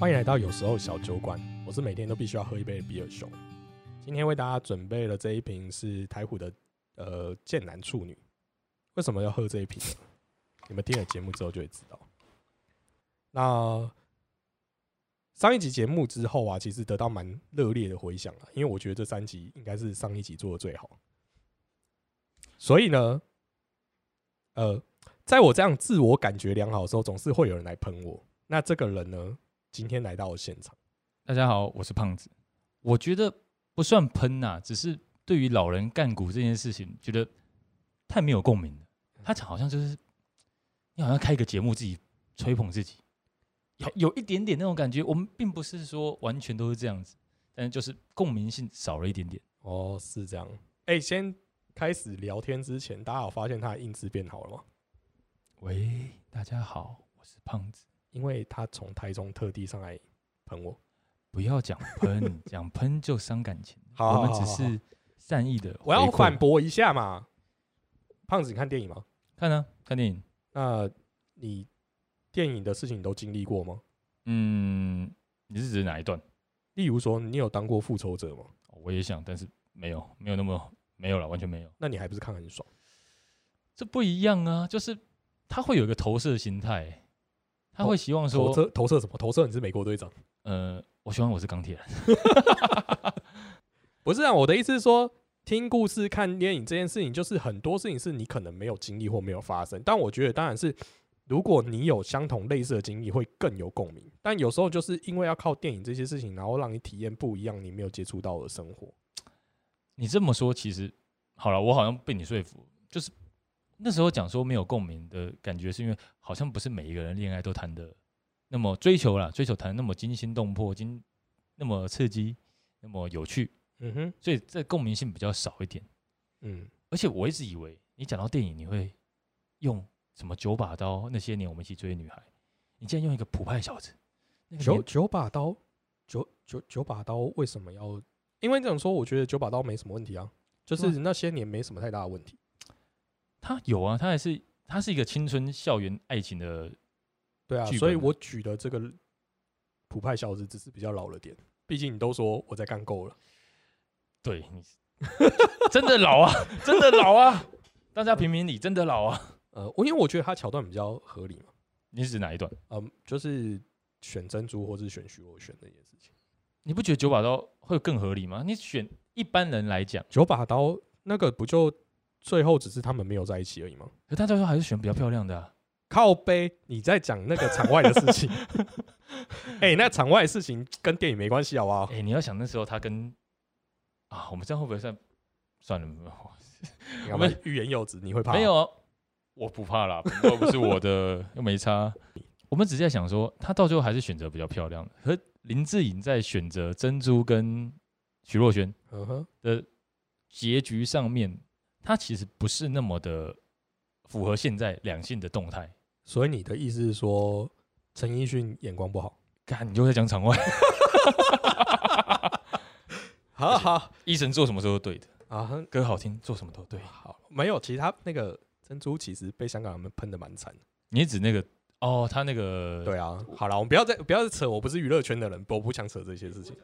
欢迎来到有时候小酒馆，我是每天都必须要喝一杯的比尔熊。今天为大家准备了这一瓶是台虎的呃剑南处女。为什么要喝这一瓶？你们听了节目之后就会知道。那上一集节目之后啊，其实得到蛮热烈的回响啊，因为我觉得这三集应该是上一集做的最好。所以呢，呃，在我这样自我感觉良好的时候，总是会有人来喷我。那这个人呢，今天来到我现场。大家好，我是胖子。我觉得不算喷呐、只是对于老人干股这件事情，觉得太没有共鸣了。他好像就是你好像开一个节目自己吹捧自己，有有一点点那种感觉。我们并不是说完全都是这样子，但是就是共鸣性少了一点点。哦，是这样。哎、先开始聊天之前，大家有发现他的音质变好了吗？喂，大家好，我是胖子。因为他从台中特地上来喷我。不要讲喷，讲喷就伤感情。好好我们只是善意的。我要反，驳一下嘛。胖子，你看电影吗？看啊，看电影。那你电影的事情你都经历过吗？嗯，你是指哪一段？例如说，你有当过复仇者吗？我也想，但是没有，没有那么没有了，完全没有。那你还不是看很爽？这不一样啊，就是他会有一个投射心态，他会希望说，投射投射什么？投射你是美国队长？呃，我希望我是钢铁人。不是啊，我的意思是说，听故事、看电影这件事情，就是很多事情是你可能没有经历或没有发生。但我觉得，当然是如果你有相同类似的经历，会更有共鸣。但有时候就是因为要靠电影这些事情，然后让你体验不一样你没有接触到的生活。你这么说，其实好了，我好像被你说服，就是那时候讲说没有共鸣的感觉，是因为好像不是每一个人恋爱都谈的那么追求啦，追求谈得那么惊心动魄、惊那么刺激、那么有趣，嗯哼，所以这共鸣性比较少一点。嗯，而且我一直以为你讲到电影，你会用什么九把刀那些年我们一起追的女孩，你竟然用一个普派小子，九九把刀，九九九把刀为什么要？因为这种说，我觉得九把刀没什么问题啊，就是那些年没什么太大的问题。他有啊，他还是他是一个青春校园爱情的，对啊，所以我举的这个普派小子只是比较老了点。毕竟你都说我在干够了。对你 真的老啊，真的老啊，大家评评理，真的老啊。呃，我因为我觉得他桥段比较合理嘛，你是指哪一段？嗯，就是选珍珠或是选徐若瑄那件事情。你不觉得九把刀会更合理吗？你选一般人来讲，九把刀那个不就最后只是他们没有在一起而已吗？可大家说还是选比较漂亮的、啊。靠背，你在讲那个场外的事情。哎、那场外的事情跟电影没关系，好不好哎、？你要想那时候他跟啊，我们这样会不会算算了？你看吧欲言又止，你会怕？没有，啊，我不怕啦，又不是我的，又没差。我们只是在想说，他到最后还是选择比较漂亮的。和林志颖在选择珍珠跟徐若瑄的结局上面，他其实不是那么的符合现在两性的动态。所以你的意思是说陈奕迅眼光不好？看，你就在讲场外，好好医生做什么时候都对的，啊，哼歌好听，做什么都对。好，没有，其实他那个珍珠其实被香港人们喷的蛮惨。你指那个哦，他那个对啊，好了，我们不要再不要再扯，我不是娱乐圈的人，我不想扯这些事情。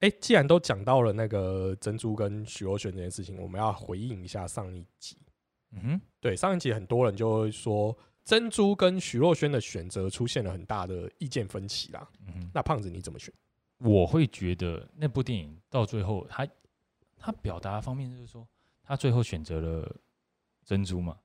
哎、既然都讲到了那个珍珠跟许若瑄这件事情，我们要回应一下上一集。嗯哼，对，上一集很多人就会说珍珠跟许若瑄的选择出现了很大的意见分歧啦。嗯哼，那胖子你怎么选？我会觉得那部电影到最后，他他表达方面就是说，他最后选择了珍珠嘛，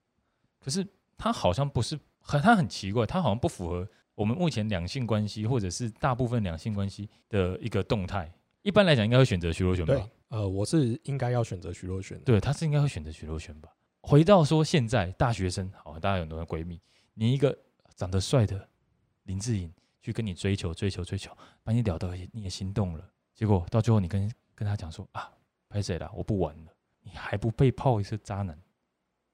可是他好像不是很，他很奇怪，他好像不符合我们目前两性关系或者是大部分两性关系的一个动态。一般来讲，应该会选择徐若瑄对吧？，呃，我是应该要选择徐若瑄的。对，他是应该会选择徐若瑄吧？回到说现在大学生，好，大家有很多的闺蜜，你一个长得帅的林志颖去跟你追求追求追求，把你撩到你也心动了，结果到最后你跟跟他讲说啊，拍谁啦，我不玩了，你还不被泡一次渣男？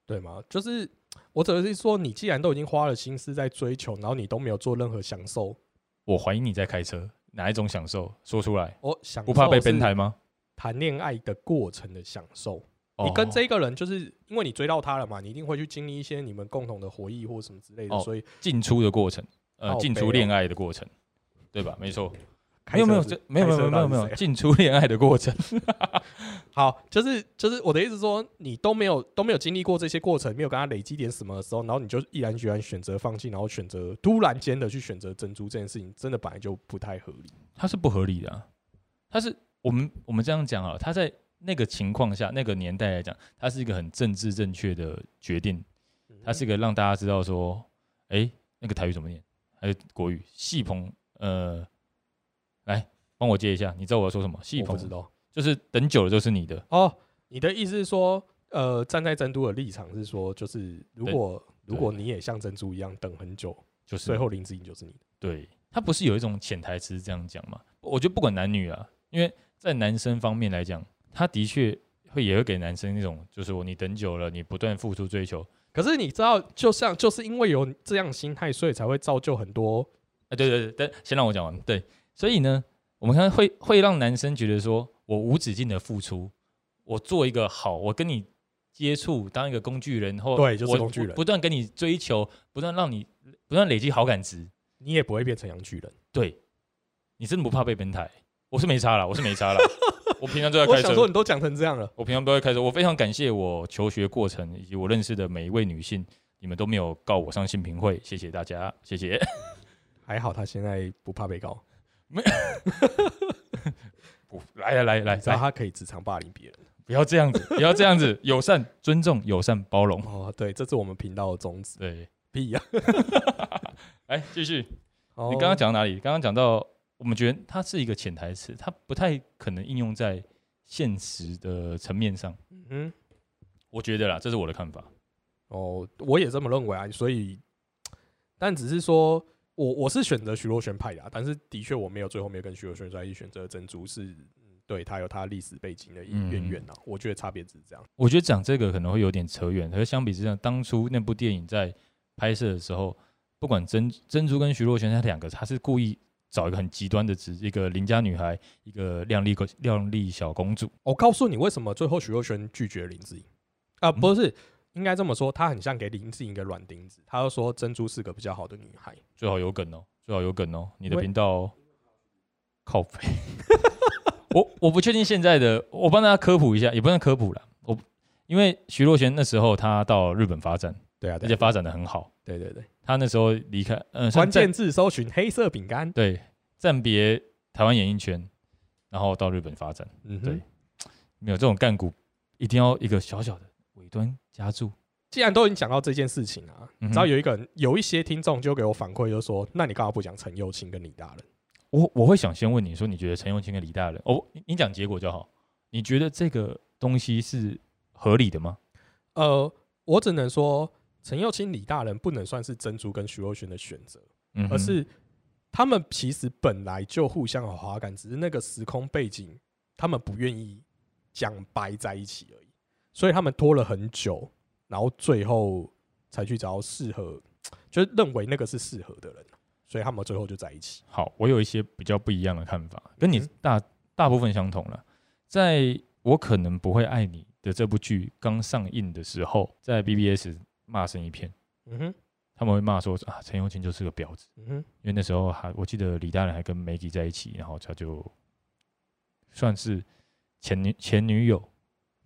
对吗？就是我只是说，你既然都已经花了心思在追求，然后你都没有做任何享受，我怀疑你在开车，哪一种享受？说出来，我享不怕被受是编台吗？谈恋爱的过程的享受。哦你跟这个人，就是因为你追到他了嘛，你一定会去经历一些你们共同的回忆或什么之类的，哦所以进出的过程，呃，进出恋爱的过程，对吧？没错，开没有没有这没有没有没有没有到底是谁进出恋爱的过程，好，就是就是我的意思说，你都没有都没有经历过这些过程，没有跟他累积点什么的时候，然后你就毅然决然选择放弃，然后选择突然间的去选择珍珠这件事情，真的本来就不太合理。它是不合理的、啊。它是我们我们这样讲啊，他在那个情况下那个年代来讲，它是一个很政治正确的决定，它是一个让大家知道说，哎、那个台语怎么念，还有国语戏棚，呃，来帮我接一下，你知道我要说什么？戏棚我不知道就是等久了就是你的，哦。你的意思是说，呃，站在珍珠的立场是说，就是如果如果你也像珍珠一样等很久，就是最后林志颖就是你的。对，他不是有一种潜台词这样讲吗？我觉得不管男女啊，因为在男生方面来讲，他的确会也会给男生那种，就是我你等久了，你不断付出追求，可是你知道，就像就是因为有这样心态，所以才会造就很多啊，对对对，但先让我讲完。对，所以呢，我们看会会让男生觉得说我无止境的付出，我做一个好，我跟你接触，当一个工具人，或对就是我工具人不断跟你追求，不断让你不断累积好感值。你也不会变成洋巨人。对，你真的不怕被崩台？我是没差了，我是没差了。我平常都在开车我想说，，你都讲成这样了，我平常都在开车。我非常感谢我求学过程以及我认识的每一位女性，你们都没有告我上性平会，谢谢大家，谢谢。还好他现在不怕被告，不，来来来来你知道来，他可以职场霸凌别人。不要这样子，不要这样子，友善、尊重、友善、包容。哦，对，这是我们频道的宗旨。对，屁呀、来继续。哦你刚刚讲到哪里？刚刚讲到，我们觉得它是一个潜台词，它不太可能应用在现实的层面上。嗯，我觉得啦，这是我的看法。哦，我也这么认为啊。所以，但只是说我我是选择徐若瑄派的、啊，但是的确我没有最后没有跟徐若瑄在一起选择珍珠是，嗯对他有他历史背景的渊源啊。我觉得差别只是这样。我觉得讲这个可能会有点扯远，可是相比之下，当初那部电影在拍摄的时候，不管珍珍珠跟徐若瑄，她两个她是故意找一个很极端的值，一个邻家女孩，一个靓丽个靓丽小公主。我告诉你为什么最后徐若瑄拒绝林志颖啊？不是，应该这么说，他很像给林志颖一个软钉子。他就说珍珠是个比较好的女孩。最好有梗哦，最好有梗哦，你的频道、哦、靠背。我我不确定现在的，我帮大家科普一下，也不算科普了。我因为徐若瑄那时候她到日本发展，对啊，而且发展的很好。对对对，她那时候离开，嗯、算关键字搜寻黑色饼干。对暂别台湾演艺圈，然后到日本发展。嗯哼对，没有这种干股，一定要一个小小的尾端加注。既然都已经讲到这件事情啊，嗯哼你知道有一个人有一些听众就给我反馈，就说：“那你干嘛不讲陈幼卿跟李大人我我会想先问你说，你觉得陈永清跟李大人，哦，你你讲结果就好。你觉得这个东西是合理的吗？？”呃，我只能说陈幼卿、李大人不能算是珍珠跟徐若瑄的选择，嗯，而是他们其实本来就互相有好感，只是那个时空背景他们不愿意讲白在一起而已，所以他们拖了很久，然后最后才去找到适合，就认为那个是适合的人，所以他们最后就在一起。好，我有一些比较不一样的看法，跟你嗯大大部分相同了。在我可能不会爱你的这部剧刚上映的时候，在 BBS 骂声一片，嗯哼，他们会骂说啊，陈永清就是个婊子。嗯哼，因为那时候还我记得李大人还跟 Maggie 在一起，然后他就算是前女前女友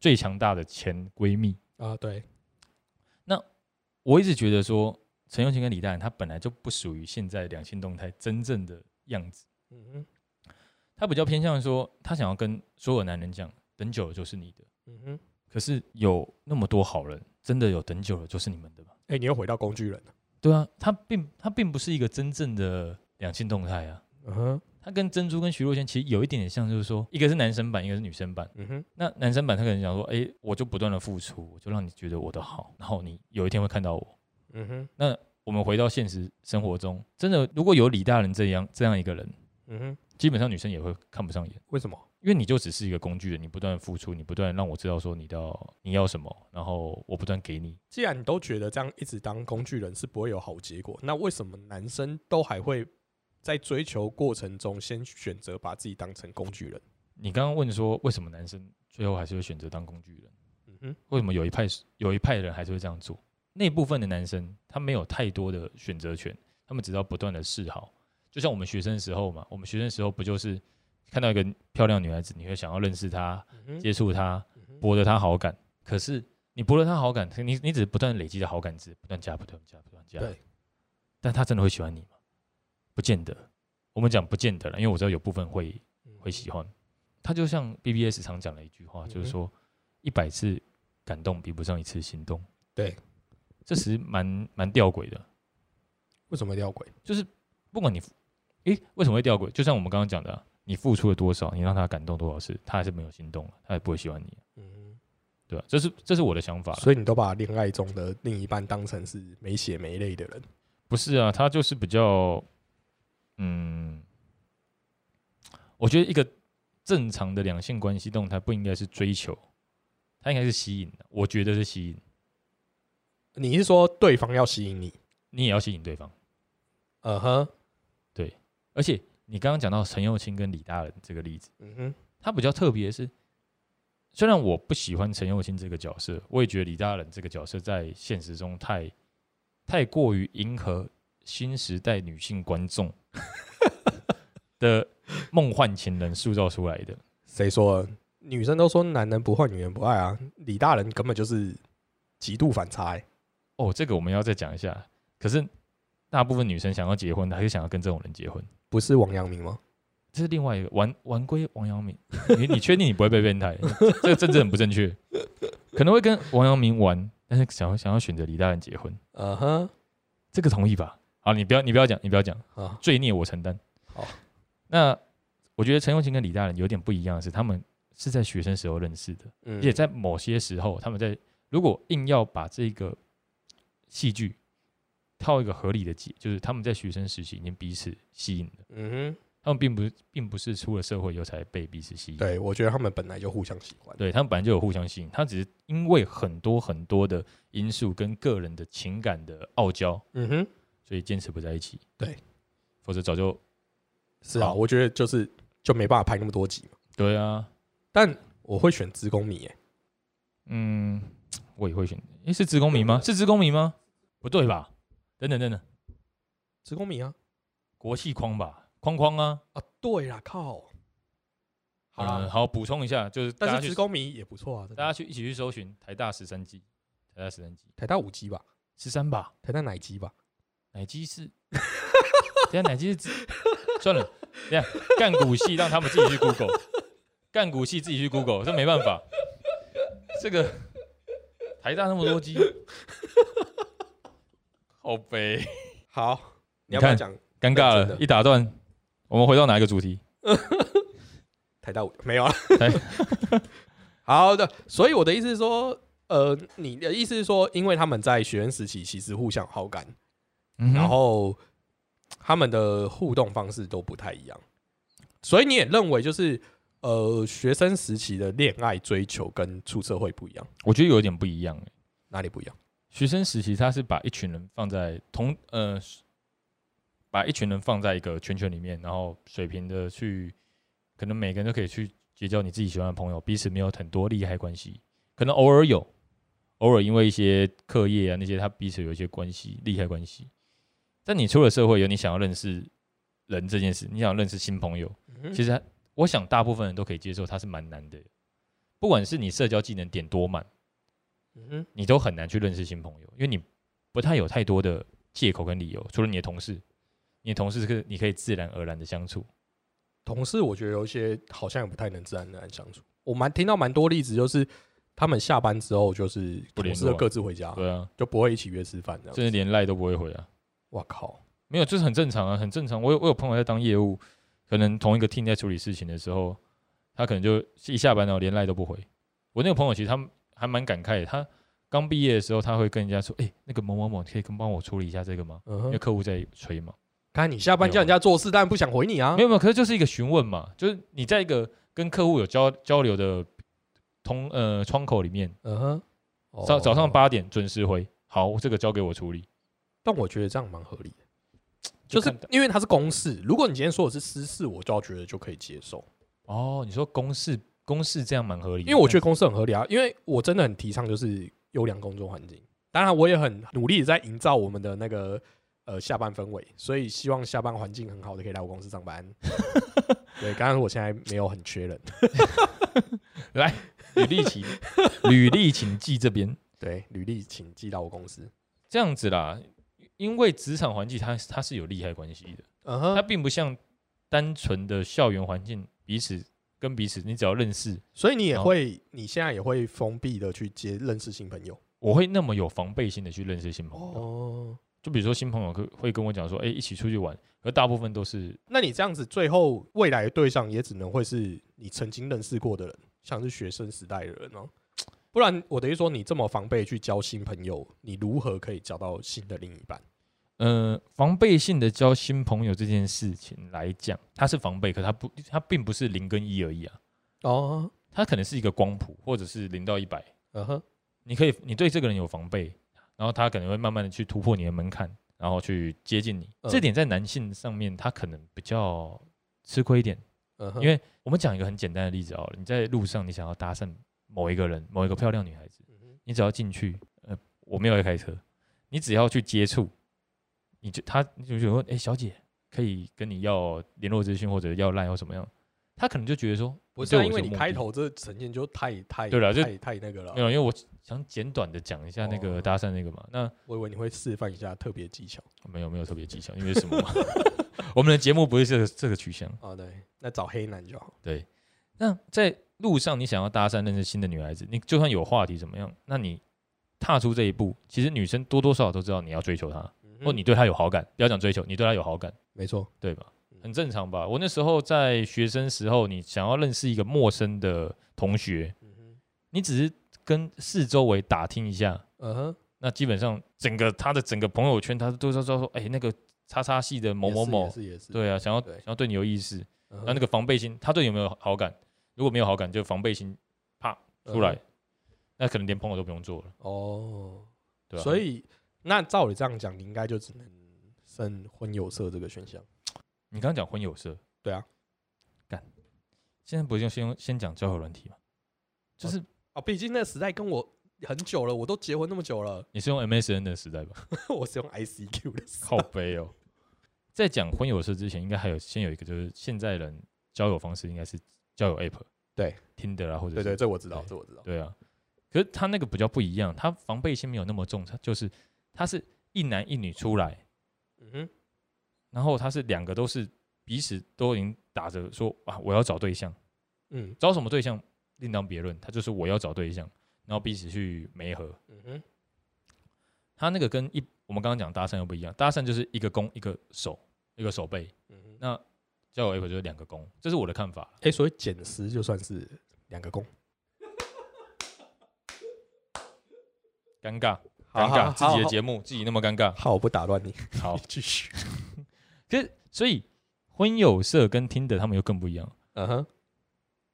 最强大的前闺蜜。啊，对，那我一直觉得说陈永琴跟李大人他本来就不属于现在两性动态真正的样子，嗯哼，他比较偏向说他想要跟所有男人讲，等久了就是你的。嗯哼，可是有那么多好人，真的有等久了就是你们的吗？哎、你又回到工具人了。对啊，他并他并不是一个真正的两性动态啊。嗯哼，他跟珍珠跟徐若瑄其实有一点点像，就是说一个是男生版，一个是女生版。嗯哼，那男生版他可能讲说，哎、我就不断的付出，我就让你觉得我的好，然后你有一天会看到我。嗯哼，那我们回到现实生活中，真的如果有李大人这样这样一个人，嗯哼，基本上女生也会看不上眼，为什么？因为你就只是一个工具人，你不断的付出，你不断让我知道说你要你要什么，然后我不断给你。既然你都觉得这样一直当工具人是不会有好结果，那为什么男生都还会在追求过程中先选择把自己当成工具人？你刚刚问说为什么男生最后还是会选择当工具人？嗯哼，为什么有一派有一派人还是会这样做？那部分的男生他没有太多的选择权，他们只要不断的示好，就像我们学生时候嘛，我们学生时候不就是看到一个漂亮女孩子，你会想要认识她、嗯接触她、嗯博得她好感。可是你博得她好感，你你只是不断累积的好感值，不断加、不断加、不断加。对，但她真的会喜欢你吗？不见得。我们讲不见得了，因为我知道有部分会会喜欢。他就像 BBS 常讲的一句话，就是说一百次感动比不上一次心动。对，这其实蛮蛮吊诡的，为什么吊诡？就是不管你，诶、为什么会吊诡？就像我们刚刚讲的啊、你付出了多少，你让他感动多少次，他还是没有心动了，他也不会喜欢你，嗯对吧、这是这是我的想法所以你都把恋爱中的另一半当成是没血没泪的人。不是啊，他就是比较，嗯，我觉得一个正常的两性关系动态不应该是追求，它应该是吸引的。我觉得是吸引，你是说对方要吸引你？你也要吸引对方。嗯哼，对而且你刚刚讲到陈幼卿跟李大人这个例子，嗯哼，他比较特别的是，虽然我不喜欢陈幼卿这个角色，我也觉得李大人这个角色在现实中太太过于迎合新时代女性观众 的梦幻情人塑造出来的。谁说？女生都说男人不坏，女人不爱啊。李大人根本就是极度反差、欸。哦，这个我们要再讲一下。可是大部分女生想要结婚，还是想要跟这种人结婚。不是王阳明吗？这是另外一个玩玩归王阳明，你 你确定你不会被变态？这个政治很不正确，可能会跟王阳明玩，但是想要想要选择李大人结婚，嗯哼，这个同意吧？好，你不要你不要讲，你不要讲，啊，罪孽我承担。好，那我觉得陈永琴跟李大人有点不一样的是，他们是在学生时候认识的，嗯而且在某些时候，他们在如果硬要把这个戏剧套一个合理的解，就是他们在学生时期已经彼此吸引了，嗯哼他们并不是并不是出了社会以后才被彼此吸引，。对，我觉得他们本来就互相喜欢。对他们本来就有互相吸引，他只是因为很多很多的因素跟个人的情感的傲娇，嗯哼，所以坚持不在一起。对，否则早就是啊，我觉得就是就没办法拍那么多集嘛。对啊，但我会选职工迷、欸，嗯，我也会选。诶，是职工迷吗？是职工迷吗？不对吧？等等等等，职工迷啊国际框吧，框框啊。啊，对啦，靠，好啦，嗯，好，补充一下，就是但是职工迷也不错啊，大家去一起去搜寻台大十三季，台大十三季台大五级吧，十三吧，台大奶机吧，奶鸡是，等下奶鸡是，算了，等下干股系让他们自己去 Google，干股系自己去 Google，这没办法，这个台大那么多鸡，好悲，好，你要不要讲尴尬了，一打断，我们回到哪一个主题？台大五没有啊？好的，所以我的意思是说，呃，你的意思是说，因为他们在学生时期其实互相好感，嗯然后他们的互动方式都不太一样，所以你也认为就是呃，学生时期的恋爱追求跟出社会不一样，我觉得有点不一样欸。哪里不一样？学生时期他是把一群人放在同呃，把一群人放在一个圈圈里面，然后水平的去，可能每个人都可以去结交你自己喜欢的朋友，彼此没有很多利害关系，可能偶尔有，偶尔因为一些课业啊那些，他彼此有一些关系利害关系。但你出了社会，有你想要认识人这件事，你想认识新朋友，其实实我想大部分人都可以接受，它是蛮难的。不管是你社交技能点多满。嗯哼，你都很难去认识新朋友，因为你不太有太多的借口跟理由，除了你的同事，你的同事是你可以自然而然的相处。同事我觉得有一些好像也不太能自然而然相处，我蛮听到蛮多例子，就是他们下班之后就是同事各自回家，对啊，就不会一起约吃饭这样甚至连赖都不会回啊。哇靠，没有，这是很正常啊，很正常。我有我有朋友在当业务，可能同一个 team 在处理事情的时候，他可能就一下班然后连赖都不回。我那个朋友其实他们还蛮感慨的，他刚毕业的时候，他会跟人家说：“哎、那个某某某，可以跟帮我处理一下这个吗？”嗯，因为客户在催嘛。看你下班叫人家做事，但不想回你啊没，有没有，可是就是一个询问嘛，就是你在一个跟客户有交交流的通呃窗口里面，嗯哼，早早上哦，八点准时回，好，这个交给我处理。但我觉得这样蛮合理的，就是因为它是公事，如果你今天说的是私事，我就要觉得就可以接受，哦，你说公事公事这样蛮合理，因为我觉得公事很合理啊，因为我真的很提倡就是优良工作环境，当然我也很努力的在营造我们的那个呃下班氛围，所以希望下班环境很好的可以来我公司上班。对，刚刚我现在没有很缺人，来，履历请履历请寄这边，对，履历请寄到我公司。这样子啦。因为职场环境它它是有利害关系的，嗯它哼，并不像单纯的校园环境，彼此跟彼此你只要认识，所以你也好会，你现在也会封闭的去接认识新朋友。我会那么有防备心的去认识新朋友。哦，就比如说新朋友会会跟我讲说，哎、一起出去玩，而大部分都是那你这样子，最后未来的对象也只能会是你曾经认识过的人，像是学生时代的人哦、不然我等于说，你这么防备去交新朋友，你如何可以交到新的另一半？呃防备性的交新朋友这件事情来讲，它是防备，可它不，它并不是零跟一而已啊，哦，它可能是一个光谱，或者是零到一百。嗯哼，你可以，你对这个人有防备，然后他可能会慢慢的去突破你的门槛，然后去接近你。嗯这点在男性上面，他可能比较吃亏一点，嗯哼，因为我们讲一个很简单的例子哦，你在路上你想要搭讪某一个人，某一个漂亮女孩子，你只要进去，呃，我没有在开车，你只要去接触，你就他你就觉得说，哎、小姐可以跟你要联络资讯或者要赖或怎么样，他可能就觉得说，不是、因为你开头这呈现就太太对了就太太那个了没。有，因为我想简短的讲一下那个哦搭讪那个嘛，那我以为你会示范一下特别技巧。没有没有特别技巧，因为什么嘛？我们的节目不是这个这个取向。啊，对，那找黑男就好。对，那在路上你想要搭讪认识新的女孩子，你就算有话题怎么样，那你踏出这一步，其实女生多多少少都知道你要追求她，嗯或你对她有好感。不要讲追求，你对她有好感，没错，对吧？嗯？很正常吧？我那时候在学生时候，你想要认识一个陌生的同学，你只是跟四周围打听一下，嗯哼，那基本上整个他的整个朋友圈，他都知道说，哎、那个叉叉系的某某某。对啊，想要想要对你有意思，那那个防备心，他对你有没有好感？如果没有好感，就防备心啪出来，嗯那可能连朋友都不用做了，哦，对啊、所以那照你这样讲，你应该就只能剩婚友社这个选项。你刚刚讲婚友社，对啊，干现在不就先先讲交友软体吗？就是啊，毕竟那个时代跟我很久了，我都结婚那么久了，你是用 MSN 的时代吧？我是用 ICQ 的时代。靠背哦。在讲婚友社之前，应该还有先有一个，就是现在人交友方式应该是交友 App，对，听的啊，或者是对对，这我知道，对这我知道。对啊，可是他那个比较不一样，他防备心没有那么重，他就是他是一男一女出来，嗯哼，然后他是两个都是彼此都已经打着说啊，我要找对象，嗯找什么对象另当别论，他就是我要找对象，然后彼此去媒合。嗯哼，他那个跟一我们刚刚讲搭讪又不一样，搭讪就是一个攻一个守，一个守备，嗯哼。那交友 app 就是两个攻，这是我的看法。哎，所以减十就算是两个工。尴尬，尴尬，好自己的好节目自己那么尴尬，好，我不打乱你，好你，继续。可是所以婚友社跟听的他们又更不一样。嗯哼，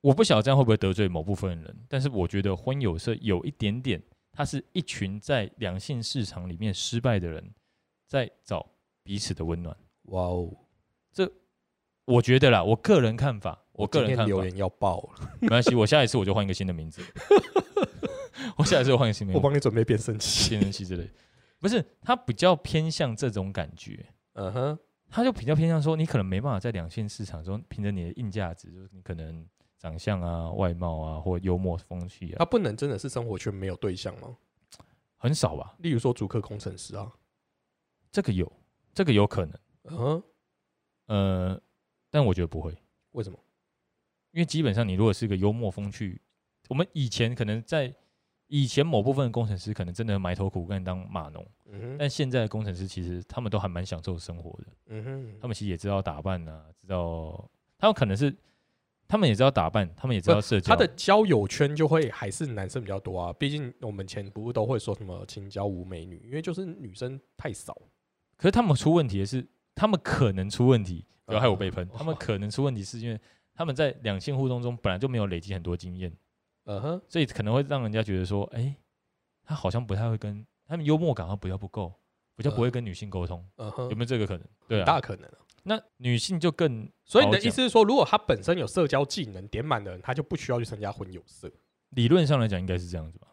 我不晓得这样会不会得罪某部分人，但是我觉得婚友社有一点点，它是一群在两性市场里面失败的人，在找彼此的温暖。哇哦，我觉得啦，我个人看法，我个人看法，今天留言要爆了，没关系，我下一次我就换一个新的名字，我下一次我换一个新名字，我帮你准备变声器。变声器之类，不是，他比较偏向这种感觉，嗯哼，他就比较偏向说，你可能没办法在两性市场中凭着你的硬价值，就是你可能长相啊、外貌啊，或幽默风趣啊，他不能真的是生活圈没有对象吗？很少吧？例如说主客工程师啊，这个有，这个有可能，嗯哼，呃，但我觉得不会，为什么？因为基本上你如果是个幽默风趣，我们以前可能在以前某部分的工程师可能真的埋头苦干当码农，嗯哼，但现在的工程师其实他们都还蛮享受生活的，嗯哼，他们其实也知道打扮啊，知道他们可能是他们也知道打扮，他们也知道社交，他的交友圈就会还是男生比较多啊，毕竟我们前不是都会说什么青椒无美女，因为就是女生太少。可是他们出问题的是，他们可能出问题，不要害我被喷。哦他们可能出问题是因为他们在两性互动中本来就没有累积很多经验，嗯哼，所以可能会让人家觉得说，哎、他好像不太会跟他们幽默感好像比较不够，比较不会跟女性沟通，嗯哼，有没有这个可能？对啊，大可能啊。那女性就更所以你的意思是说，如果他本身有社交技能点满的人，他就不需要去参加婚友社。理论上来讲应该是这样子吧？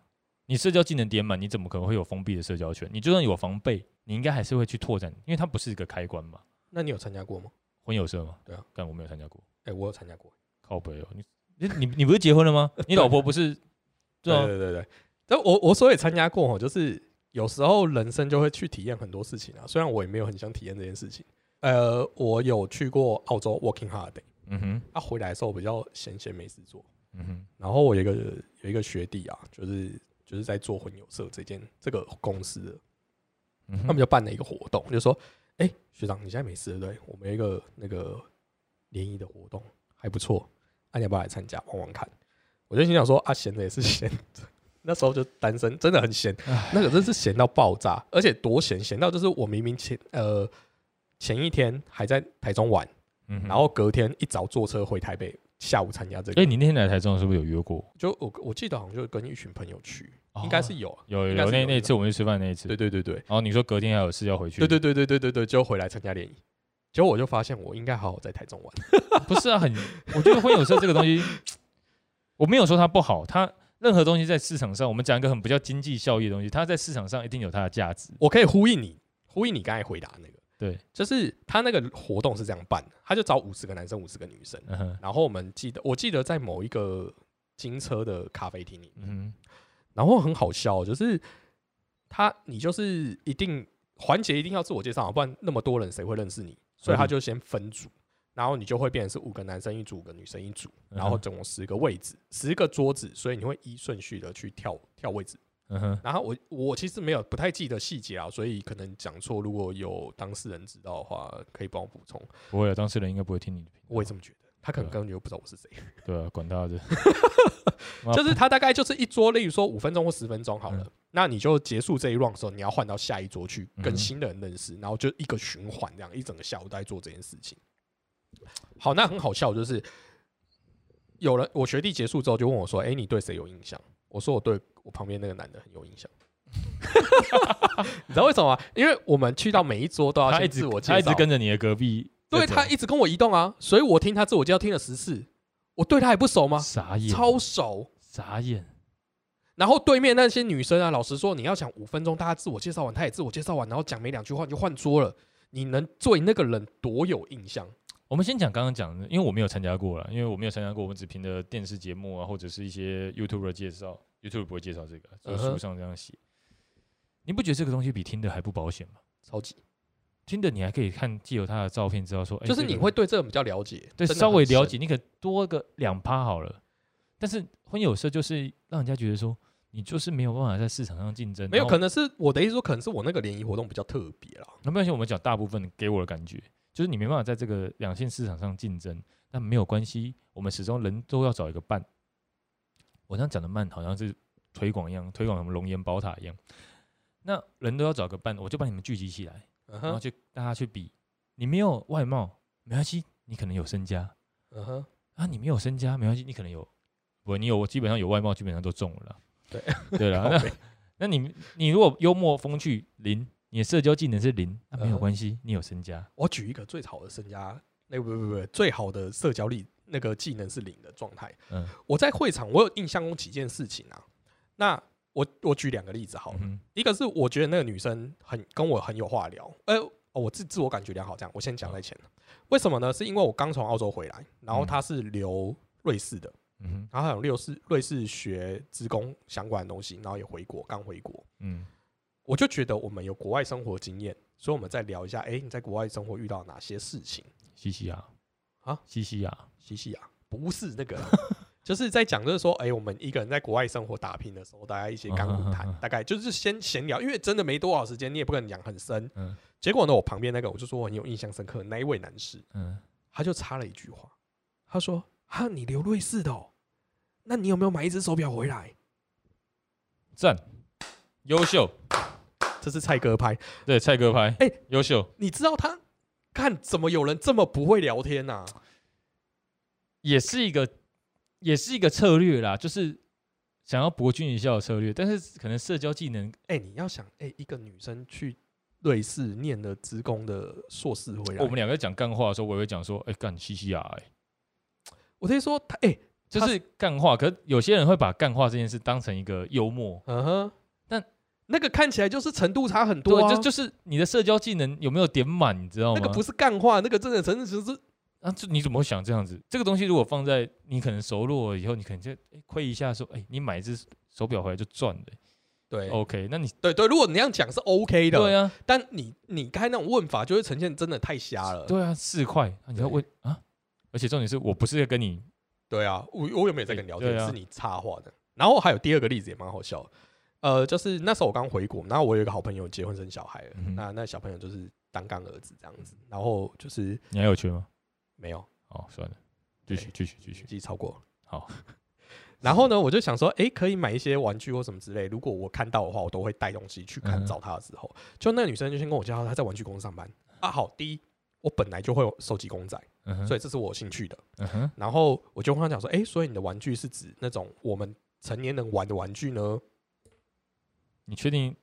你社交技能点满，你怎么可能会有封闭的社交圈？你就算有防备，你应该还是会去拓展，因为它不是一个开关嘛。那你有参加过吗？婚友社吗，对啊，但我没有参加过。哎、我有参加过。靠北哦，你你你你不是结婚了吗？你老婆不是？对啊，对对对。但我我所以参加过哦，就是有时候人生就会去体验很多事情啊。虽然我也没有很想体验这件事情。呃，我有去过澳洲 working holiday，嗯哼，他、回来的时候比较闲闲没事做。嗯哼，然后我有一个有一个学弟啊，就是就是在做婚友社这件这个公司的，嗯，他们就办了一个活动，就说：“哎、学长，你现在没事对不对？我们有一个那个联谊的活动还不错，那、你要不要来参加玩玩看？”我就心想说：“啊，闲的也是闲的。”那时候就单身，真的很闲，那个真是闲到爆炸，而且多闲，闲到就是我明明前呃前一天还在台中玩，嗯，然后隔天一早坐车回台北，下午参加这个。哎，你那天来台中是不是有约过？就我我记得好像就跟一群朋友去，哦应该是有啊。有有那那一次我们去吃饭那一次，对对对对。然后你说隔天还有事要回去，对对对对对对对，就回来参加联谊。结果我就发现我应该好好在台中玩。不是啊，很，我觉得婚友社这个东西，我没有说它不好，它任何东西在市场上，我们讲一个很比较经济效益的东西，它在市场上一定有它的价值。我可以呼应你，呼应你刚才回答那个，对，就是他那个活动是这样办的，他就找五十个男生，五十个女生，嗯，然后我们记得，我记得在某一个金车的咖啡厅里面，嗯然后很好笑，就是他你就是一定环节一定要自我介绍，不然那么多人谁会认识你？所以他就先分组，然后你就会变成是五个男生一组，五个女生一组，然后总共十个位置，十个桌子，所以你会依顺序的去跳跳位置。嗯哼，然后我我其实没有不太记得细节啊，所以可能讲错，如果有当事人知道的话，可以帮我补充。不会啊，当事人应该不会听你的我也这么觉得，他可能根本就不知道我是谁。对啊，管他的，就是他大概就是一桌，例如说五分钟或十分钟好了，嗯那你就结束这一 round 的时候，你要换到下一桌去跟新的人认识，然后就一个循环这样，一整个下午都在做这件事情。好，那很好笑，就是有人我学弟结束之后就问我说：“哎、你对谁有印象？”我说：“我对我旁边那个男的很有印象。”你知道为什么吗？因为我们去到每一桌都要先他一直自我介绍，他一直跟着你的隔壁对他一直跟我移动啊，所以我听他自我介绍听了十次，我对他还不熟吗？傻眼，超熟。傻眼，然后对面那些女生啊，老实说，你要想五分钟，大家自我介绍完，她也自我介绍完，然后讲没两句话你就换桌了，你能对那个人多有印象？我们先讲刚刚讲的，因为我没有参加过了，因为我没有参加过，我们只凭着电视节目啊，或者是一些 YouTube 的介绍，YouTube 不会介绍这个，就书上这样写。你不觉得这个东西比听的还不保险吗？超级，听的你还可以看既有他的照片知道说，哎就是你会对这个比较了解，对稍微了解，你可多个两趴好了。但是婚友社就是让人家觉得说，你就是没有办法在市场上竞争。没有，可能是我的意思说，可能是我那个联谊活动比较特别啦。那没关系，我们讲大部分给我的感觉，就是你没办法在这个两线市场上竞争，但没有关系，我们始终人都要找一个伴。我这样讲的慢，好像是推广一样，推广什么龙岩宝塔一样。那人都要找个伴，我就把你们聚集起来，嗯哼，然后去大家去比。你没有外貌没关系，你可能有身家嗯哼，啊；你没有身家没关系，你可能有不，你有基本上有外貌，基本上都中了啦。对对了，那那你你如果幽默风趣零，你的社交技能是零，那没有嗯关系，你有身家。我举一个最好的身家，那不不不，最好的社交力那个技能是零的状态。嗯，我在会场，我有印象中几件事情啊。那我我举两个例子好了。嗯一个是我觉得那个女生很跟我很有话聊，呃，哦我自自我感觉良好，这样我先讲在前。为什么呢？是因为我刚从澳洲回来，然后嗯。她是留瑞士的，嗯哼。然后还有瑞士瑞士学职工相关的东西，然后也回国，刚回国，嗯。我就觉得我们有国外生活经验，所以我们再聊一下，哎、你在国外生活遇到哪些事情？西西亚。啊，西西亚，西西啊，不是那个啦，就是在讲，就是说，哎、我们一个人在国外生活打拼的时候，大家一些干股谈大概就是先闲聊，因为真的没多少时间，你也不可能讲很深。嗯。结果呢，我旁边那个，我就说我很有印象深刻的那一位男士，嗯，他就插了一句话，他说：“哈，你留瑞士的哦，那你有没有买一只手表回来？赞，优秀，？”这是蔡哥拍，对，蔡哥拍，哎优秀，你知道他看怎么有人这么不会聊天呐、也是一个也是一个策略啦，就是想要博君一笑的策略，但是可能社交技能，哎、你要想，哎、一个女生去瑞士念了职工的硕士回来，我们两个讲干话的时候，我也会讲说，哎，干嘻嘻啊，哎，我听说他，哎、就是干话，可是有些人会把干话这件事当成一个幽默，嗯哼，但那个看起来就是程度差很多对，啊，就就是你的社交技能有没有点满，你知道吗？那个不是干话，那个真的真的只是啊，这你怎么会想这样子？这个东西如果放在你可能熟络了以后，你可能就诶亏一下说，哎、你买一只手表回来就赚了、对 OK，那你对对，如果你那样讲是 OK 的，对啊，但你你刚才那种问法就会呈现真的太瞎了。对啊，四块，啊你要问啊？而且重点是我不是在跟你对啊，我我有没有在跟你聊天？啊是你插话的。然后还有第二个例子也蛮好笑的，呃，就是那时候我刚回国，然后我有一个好朋友结婚生小孩了，嗯那那小朋友就是单干儿子这样子，然后就是你还有缺吗？没有哦，算了，继续继续继续自己超过。好，然后呢，我就想说，诶，可以买一些玩具或什么之类。如果我看到的话，我都会带东西去看找他的时候，就那个女生就先跟我介绍她在玩具公司上班啊。好，第一，我本来就会有收集公仔，嗯，所以这是我有兴趣的。嗯哼，然后我就跟她讲说，诶，所以你的玩具是指那种我们成年人玩的玩具呢？你确定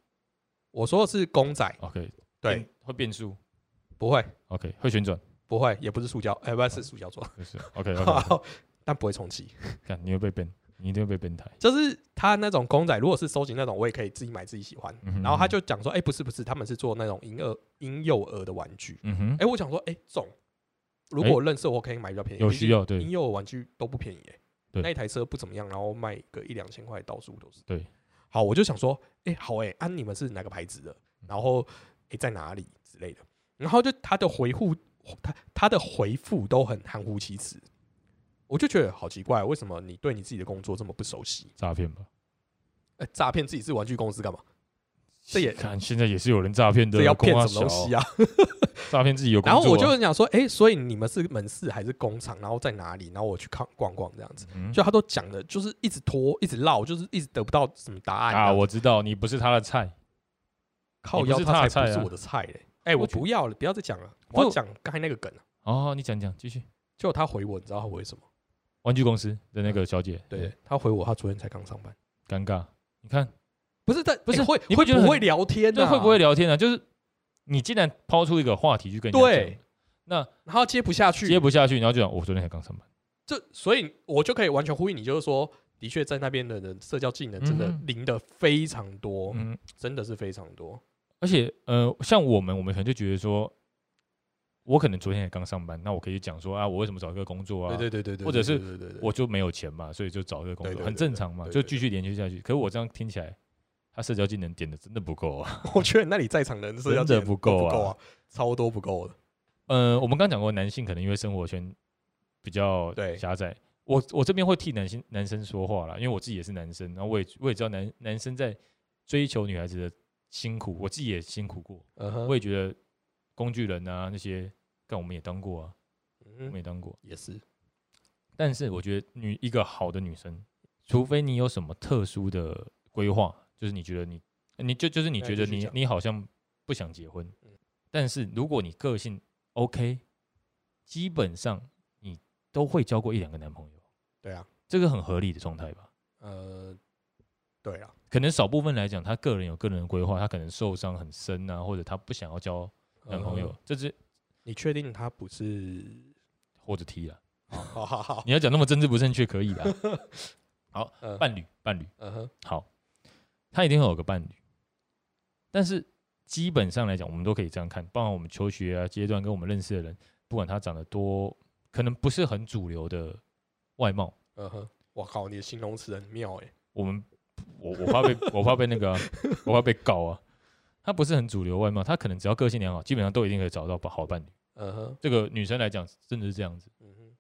我说的是公仔，？OK，对变，会变数不会，，OK，会旋转，不会，也不是塑胶，哎、不是塑胶做，就是 OK OK，但不会充气。看你会被变，你一定会被变态。就是他那种公仔，如果是收集那种，我也可以自己买自己喜欢。然后他就讲说，哎、不是不是，他们是做那种婴儿婴幼儿的玩具。嗯哼哎、，我想说，哎、这种如果我认识，我可以买比较便宜。有需要对婴幼儿玩具都不便宜、哎，对那一台车不怎么样，然后卖个一两千块，到处都是。对，好，我就想说，哎、好哎、啊，你们是哪个牌子的？然后哎、在哪里之类的。然后就他的回复，他他的回复都很含糊其辞，我就觉得好奇怪，为什么你对你自己的工作这么不熟悉？诈骗吧？哎、诈骗自己是玩具公司干嘛？这也看现在也是有人诈骗的，这要骗什么东西？啊？诈骗自己有 工作啊。然后我就想说，哎、所以你们是门市还是工厂？然后在哪里？然后我去看逛逛这样子。嗯就他都讲的，就是一直拖，一直绕，就是一直得不到什么答案啊，我知道你不是他的菜，靠腰他才不是我的菜嘞。哎、我我不要了，不要再讲了，我要讲刚才那个梗了。哦，你讲讲继续。就他回我，你知道他回什么？玩具公司的那个小姐，对，他回我，他昨天才刚上班。尴尬。你看，不是，但不是哎会会你不觉得很不会聊天啊？这会不会聊天啊？就是你竟然抛出一个话题去跟人家对讲，那然后接不下去？接不下去，然后就讲我昨天才刚上班。这，所以我就可以完全呼应你，就是说，的确在那边的人社交技能真的嗯哼零的非常多，嗯，真的是非常多。而且呃，像我们，我们可能就觉得说，我可能昨天也刚上班，那我可以讲说啊，我为什么找一个工作啊？对对对对对，或者是我就没有钱嘛，所以就找一个工作，很正常嘛，就继续连接下去。可是我这样听起来，他社交技能点的真的不够啊。我觉得那里在场的人社交真的不够啊超多不够的。呃，我们刚讲过，男性可能因为生活圈比较对狭窄，我我这边会替男性男生说话啦，因为我自己也是男生，然后我也我也知道男男生在追求女孩子的辛苦，我自己也辛苦过，嗯哼，我也觉得工具人啊那些，干我们也当过啊，我们嗯，也当过。也是，但是我觉得女一个好的女生，除非你有什么特殊的规划，就是你觉得你你就就是你觉得你那你讲。你好像不想结婚。嗯，但是如果你个性 OK，基本上你都会交过一两个男朋友，对啊，这个很合理的状态吧？呃，对啊，可能少部分来讲，他个人有个人的规划，他可能受伤很深啊，或者他不想要交男朋友嗯，这是你确定他不是？或者踢了。好好好，你要讲那么政治不正确可以 的。好，嗯伴侣伴侣嗯哼，好，他一定会有个伴侣，但是基本上来讲，我们都可以这样看，包括我们求学啊阶段跟我们认识的人，不管他长得多，可能不是很主流的外貌，嗯哼，我靠，你的形容词很妙哎，我们我我怕被我怕被那个啊、我怕被告啊。他不是很主流外貌，他可能只要个性良好，基本上都一定可以找到好伴侣。嗯哼，这个女生来讲，真的是这样子。嗯哼，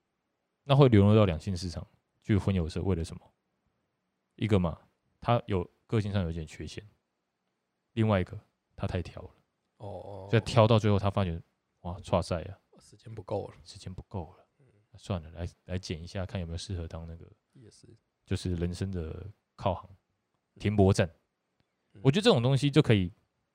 那会流入到两性市场去婚友社，为了什么？一个嘛，他有个性上有一点缺陷；另外一个，他太挑了，哦哦，所以挑到最后，他发觉哇，差赛啊，时间不够了，时间不够了，那算了，来来剪一下，看有没有适合当那个，也是，就是人生的靠行、停泊站。嗯我觉得这种东西就可以，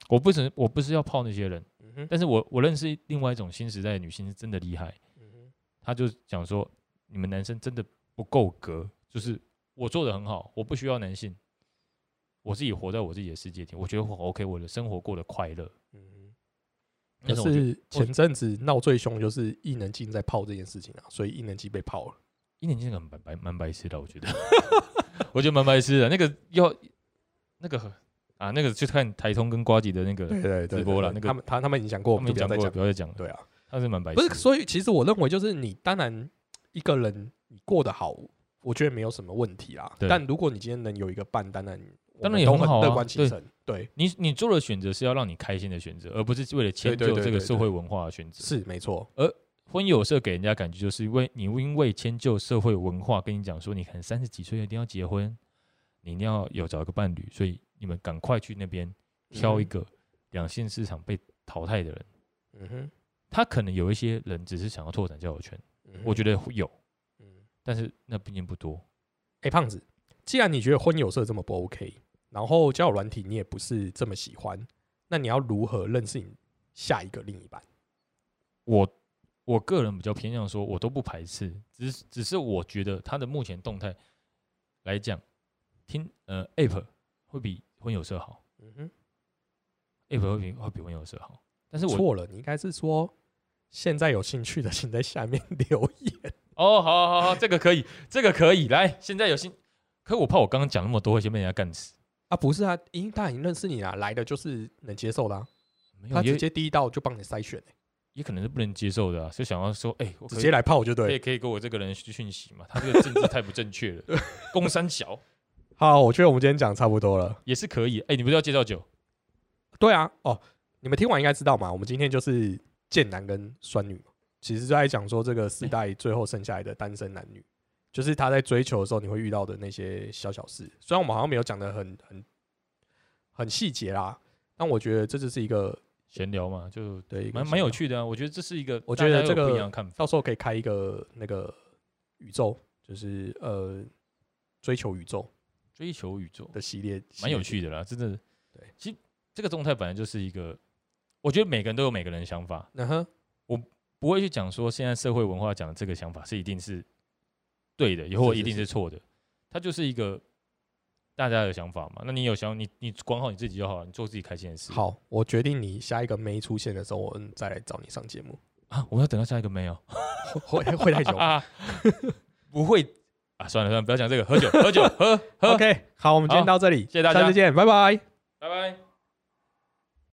我不是我不是要泡那些人，嗯，但是我我认识另外一种新时代的女性是真的厉害，嗯哼，他就讲说，你们男生真的不够格，就是我做的很好，我不需要男性，我自己活在我自己的世界里，我觉得我 OK，我的生活过得快乐。嗯哼。但是前阵子闹最凶就是异能镜在泡这件事情啊，所以异能镜被泡了。一年级那个蛮白蛮白痴的，我觉得，我觉得蛮白痴的。那个要那个很啊，那个去看台通跟瓜吉的那个，对对对，直播了那个他们他他们已经讲过，我他们讲过，不要再讲对啊，他是蛮白痴，不是，所以其实我认为就是你当然一个人你过得好，我觉得没有什么问题啦。但如果你今天能有一个伴，当然当然也很好啊乐观其成。对，你你做的选择是要让你开心的选择，而不是为了迁就这个社会文化的选择。是没错。婚友社给人家感觉就是因为你因为迁就社会文化，跟你讲说你可能三十几岁一定要结婚，你一定要有找一个伴侣，所以你们赶快去那边挑一个两性市场被淘汰的人。嗯哼，他可能有一些人只是想要拓展交友圈，嗯我觉得会有，嗯，但是那毕竟不多。哎，胖子，既然你觉得婚友社这么不 OK，然后交友软体你也不是这么喜欢，那你要如何认识你下一个另一半？我我个人比较偏向说，我都不排斥，只是只是我觉得他的目前动态来讲，听呃 App 会比混有色好嗯哼，，App 会比会比混有色好，但是我错了，你应该是说现在有兴趣的，请在下面 留言。哦，好好好，这个可以，这个可以，来，现在有兴，可我怕我刚刚讲那么多会先被人家干死，啊，不是啊，因为他已经认识你了，来的就是能接受的、啊，没有也他直接第一道就帮你筛选、欸，也可能是不能接受的啊，就想要说，哎、我直接来泡就对了。可以可以给我这个人讯息嘛，他这个政治太不正确了，公三小 好，我觉得我们今天讲差不多了。也是可以，哎、你不是要介绍酒？对啊，哦，你们听完应该知道嘛，我们今天就是贱男跟酸女嘛，其实就在讲说这个时代最后剩下来的单身男女，就是他在追求的时候你会遇到的那些小小事。虽然我们好像没有讲的很很很细节啦，但我觉得这就是一个闲聊嘛，就对蛮蛮有趣的啊。我觉得这是一个，我觉得这个不一样的看法。到时候可以开一个那个宇宙，就是呃追求宇宙追求宇宙的系列，蛮有趣的啦，真的。对，其实这个动态本来就是一个，我觉得每个人都有每个人的想法，嗯哼，我不会去讲说现在社会文化讲的这个想法是一定是对的，也或一定是错的。它就是一个大家的想法嘛。那你有想你你管好你自己就好了，你做自己开心的事。好，我决定你下一个没出现的时候，我们再来找你上节目，啊，我们要等到下一个没有 会会会太久。啊？不会啊，算了算了，不要讲这个，喝酒喝酒喝喝，OK，好，我们今天到这里，谢谢大家下次见，拜拜。拜拜。